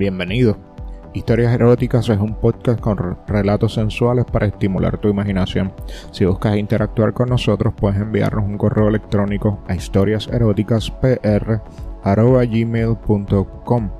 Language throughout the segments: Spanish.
Bienvenido. Historias Eróticas es un podcast con relatos sensuales para estimular tu imaginación. Si buscas interactuar con nosotros, puedes enviarnos un correo electrónico a historiaseroticaspr.gmail.com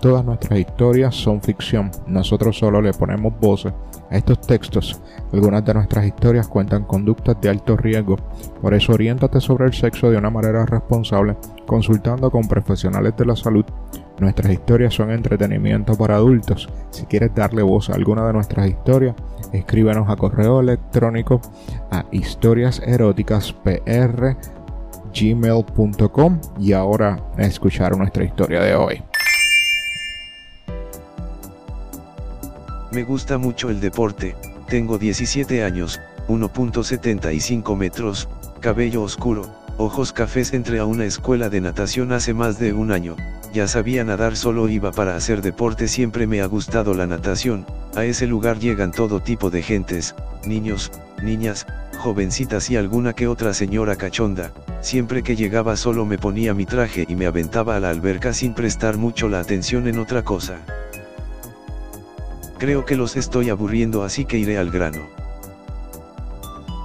Todas nuestras historias son ficción, nosotros solo le ponemos voces a estos textos. Algunas de nuestras historias cuentan conductas de alto riesgo, por eso oriéntate sobre el sexo de una manera responsable, consultando con profesionales de la salud. Nuestras historias son entretenimiento para adultos. Si quieres darle voz a alguna de nuestras historias, escríbenos a correo electrónico a historiaseroticaspr.gmail.com y ahora a escuchar nuestra historia de hoy. Me gusta mucho el deporte, tengo 17 años, 1.75 metros, cabello oscuro, ojos cafés. Entré a una escuela de natación hace más de un año, ya sabía nadar solo iba para hacer deporte. Siempre me ha gustado la natación, a ese lugar llegan todo tipo de gentes, niños, niñas, jovencitas y alguna que otra señora cachonda, siempre que llegaba solo me ponía mi traje y me aventaba a la alberca sin prestar mucho la atención en otra cosa. Creo que los estoy aburriendo así que iré al grano.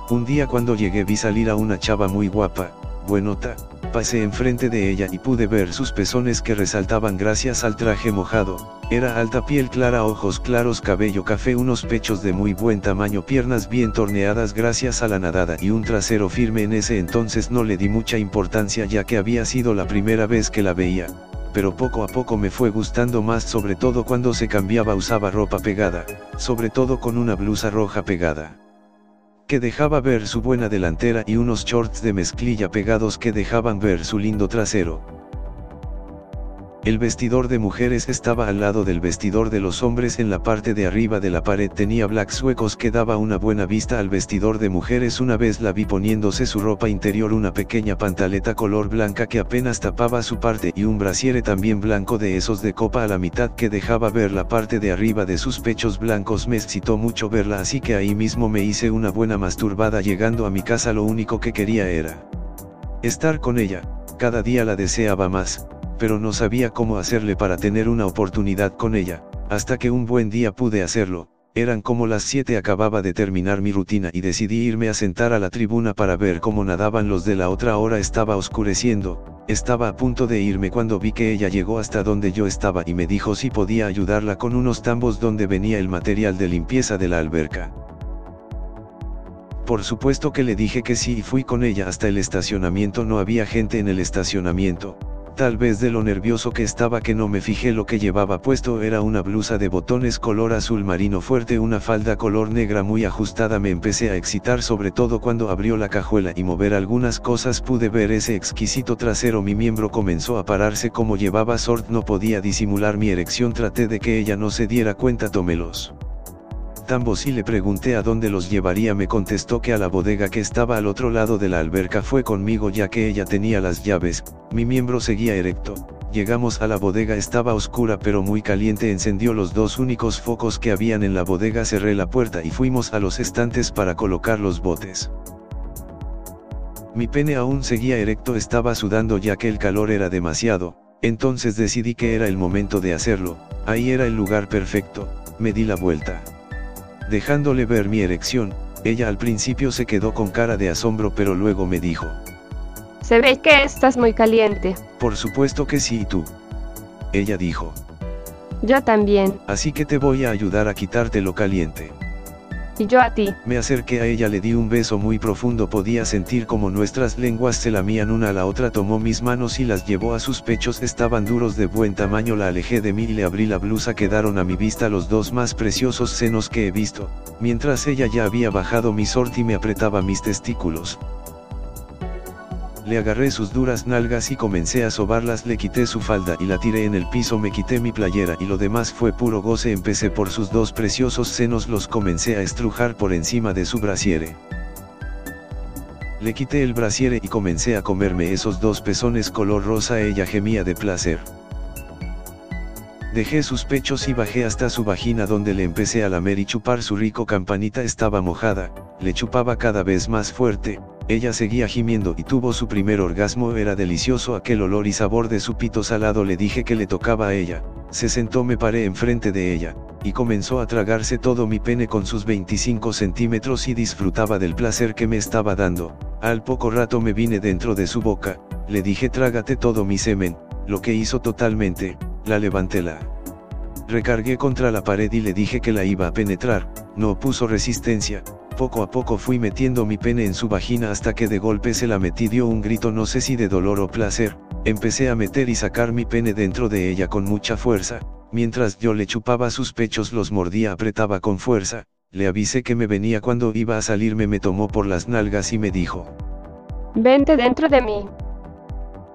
Un día cuando llegué vi salir a una chava muy guapa, buenota, pasé enfrente de ella y pude ver sus pezones que resaltaban gracias al traje mojado, era alta piel clara, ojos claros, cabello café, unos pechos de muy buen tamaño, piernas bien torneadas gracias a la nadada y un trasero firme en ese entonces no le di mucha importancia ya que había sido la primera vez que la veía, pero poco a poco me fue gustando más sobre todo cuando se cambiaba usaba ropa pegada, sobre todo con una blusa roja pegada. Que dejaba ver su buena delantera y unos shorts de mezclilla pegados que dejaban ver su lindo trasero, el vestidor de mujeres estaba al lado del vestidor de los hombres en la parte de arriba de la pared tenía black suecos que daba una buena vista al vestidor de mujeres. Una vez la vi poniéndose su ropa interior una pequeña pantaleta color blanca que apenas tapaba su parte y un brasiere también blanco de esos de copa a la mitad que dejaba ver la parte de arriba de sus pechos blancos. Me excitó mucho verla así que ahí mismo me hice una buena masturbada llegando a mi casa. Lo único que quería era estar con ella, cada día la deseaba más pero no sabía cómo hacerle para tener una oportunidad con ella, hasta que un buen día pude hacerlo, eran como las 7 acababa de terminar mi rutina y decidí irme a sentar a la tribuna para ver cómo nadaban los de la otra hora estaba oscureciendo, estaba a punto de irme cuando vi que ella llegó hasta donde yo estaba y me dijo si podía ayudarla con unos tambos donde venía el material de limpieza de la alberca. Por supuesto que le dije que sí y fui con ella hasta el estacionamiento no había gente en el estacionamiento, Tal vez de lo nervioso que estaba que no me fijé lo que llevaba puesto era una blusa de botones color azul marino fuerte una falda color negra muy ajustada. Me empecé a excitar sobre todo cuando abrió la cajuela y mover algunas cosas pude ver ese exquisito trasero. Mi miembro comenzó a pararse como llevaba sort no podía disimular mi erección traté de que ella no se diera cuenta. Tómelos tambos y le pregunté a dónde los llevaría me contestó que a la bodega que estaba al otro lado de la alberca fue conmigo ya que ella tenía las llaves, mi miembro seguía erecto, llegamos a la bodega estaba oscura pero muy caliente encendió los dos únicos focos que habían en la bodega cerré la puerta y fuimos a los estantes para colocar los botes. Mi pene aún seguía erecto estaba sudando ya que el calor era demasiado, entonces decidí que era el momento de hacerlo, ahí era el lugar perfecto, me di la vuelta. Dejándole ver mi erección, ella al principio se quedó con cara de asombro pero luego me dijo. Se ve que estás muy caliente. Por supuesto que sí y tú. Ella dijo. Yo también. Así que te voy a ayudar a quitarte lo caliente y yo a ti. Me acerqué a ella, le di un beso muy profundo, podía sentir como nuestras lenguas se lamían una a la otra, tomó mis manos y las llevó a sus pechos, estaban duros de buen tamaño, la alejé de mí y le abrí la blusa, quedaron a mi vista los dos más preciosos senos que he visto, mientras ella ya había bajado mi sort y me apretaba mis testículos. Le agarré sus duras nalgas y comencé a sobarlas, le quité su falda y la tiré en el piso, me quité mi playera y lo demás fue puro goce, empecé por sus dos preciosos senos, los comencé a estrujar por encima de su brasiere. Le quité el brasiere y comencé a comerme esos dos pezones color rosa ella gemía de placer. Dejé sus pechos y bajé hasta su vagina donde le empecé a lamer y chupar su rico campanita estaba mojada, le chupaba cada vez más fuerte, ella seguía gimiendo y tuvo su primer orgasmo era delicioso aquel olor y sabor de su pito salado le dije que le tocaba a ella, se sentó me paré enfrente de ella, y comenzó a tragarse todo mi pene con sus 25 centímetros y disfrutaba del placer que me estaba dando, al poco rato me vine dentro de su boca, le dije trágate todo mi semen, lo que hizo totalmente, la levanté la recargué contra la pared y le dije que la iba a penetrar, no puso resistencia, poco a poco fui metiendo mi pene en su vagina hasta que de golpe se la metí dio un grito no sé si de dolor o placer, empecé a meter y sacar mi pene dentro de ella con mucha fuerza, mientras yo le chupaba sus pechos los mordía apretaba con fuerza, le avisé que me venía cuando iba a salirme me tomó por las nalgas y me dijo. Vente dentro de mí.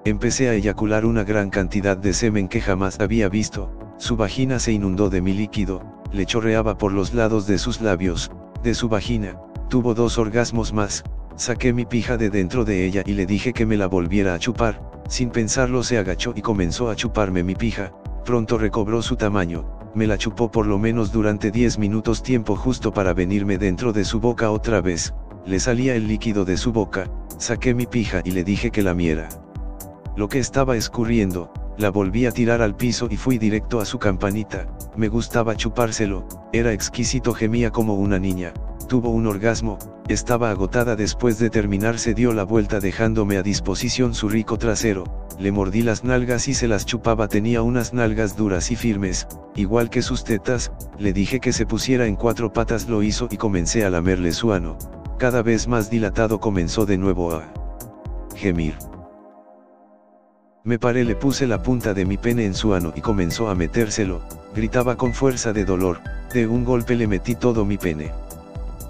Empecé a eyacular una gran cantidad de semen que jamás había visto, su vagina se inundó de mi líquido, le chorreaba por los lados de sus labios, de su vagina, tuvo dos orgasmos más, saqué mi pija de dentro de ella y le dije que me la volviera a chupar, sin pensarlo se agachó y comenzó a chuparme mi pija, pronto recobró su tamaño, me la chupó por lo menos durante 10 minutos tiempo justo para venirme dentro de su boca otra vez, le salía el líquido de su boca, saqué mi pija y le dije que la miera. Lo que estaba escurriendo, la volví a tirar al piso y fui directo a su campanita, me gustaba chupárselo, era exquisito gemía como una niña, tuvo un orgasmo, estaba agotada después de terminar se dio la vuelta dejándome a disposición su rico trasero, le mordí las nalgas y se las chupaba. Tenía unas nalgas duras y firmes, igual que sus tetas, le dije que se pusiera en cuatro patas lo hizo y comencé a lamerle su ano, cada vez más dilatado comenzó de nuevo a gemir. Me paré le puse la punta de mi pene en su ano y comenzó a metérselo, gritaba con fuerza de dolor, de un golpe le metí todo mi pene.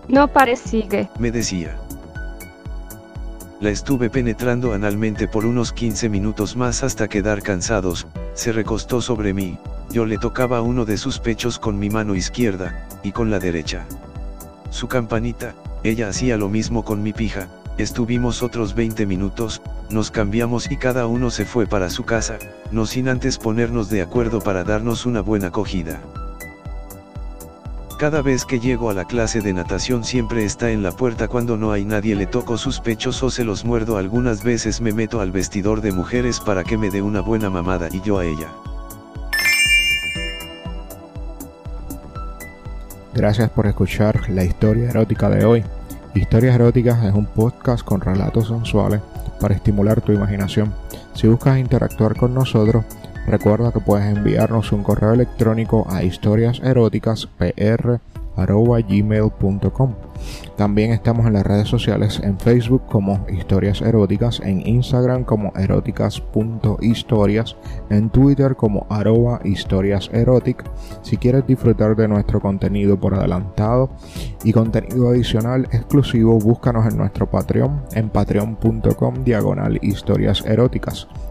No pares, sigue. Me decía. La estuve penetrando analmente por unos 15 minutos más hasta quedar cansados, se recostó sobre mí, yo le tocaba uno de sus pechos con mi mano izquierda, y con la derecha. Su campanita, ella hacía lo mismo con mi pija, estuvimos otros 20 minutos, nos cambiamos y cada uno se fue para su casa, no sin antes ponernos de acuerdo para darnos una buena acogida. Cada vez que llego a la clase de natación siempre está en la puerta cuando no hay nadie le toco sus pechos o se los muerdo algunas veces me meto al vestidor de mujeres para que me dé una buena mamada y yo a ella. Gracias por escuchar la historia erótica de hoy. Historias Eróticas es un podcast con relatos sensuales para estimular tu imaginación. Si buscas interactuar con nosotros, recuerda que puedes enviarnos un correo electrónico a historiaseroticaspr.gmail.com También estamos en las redes sociales en Facebook como Historias Eróticas, en Instagram como eróticas.historias, en Twitter como arroba historias Si quieres disfrutar de nuestro contenido por adelantado y contenido adicional exclusivo, búscanos en nuestro Patreon en patreon.com diagonal historias eróticas.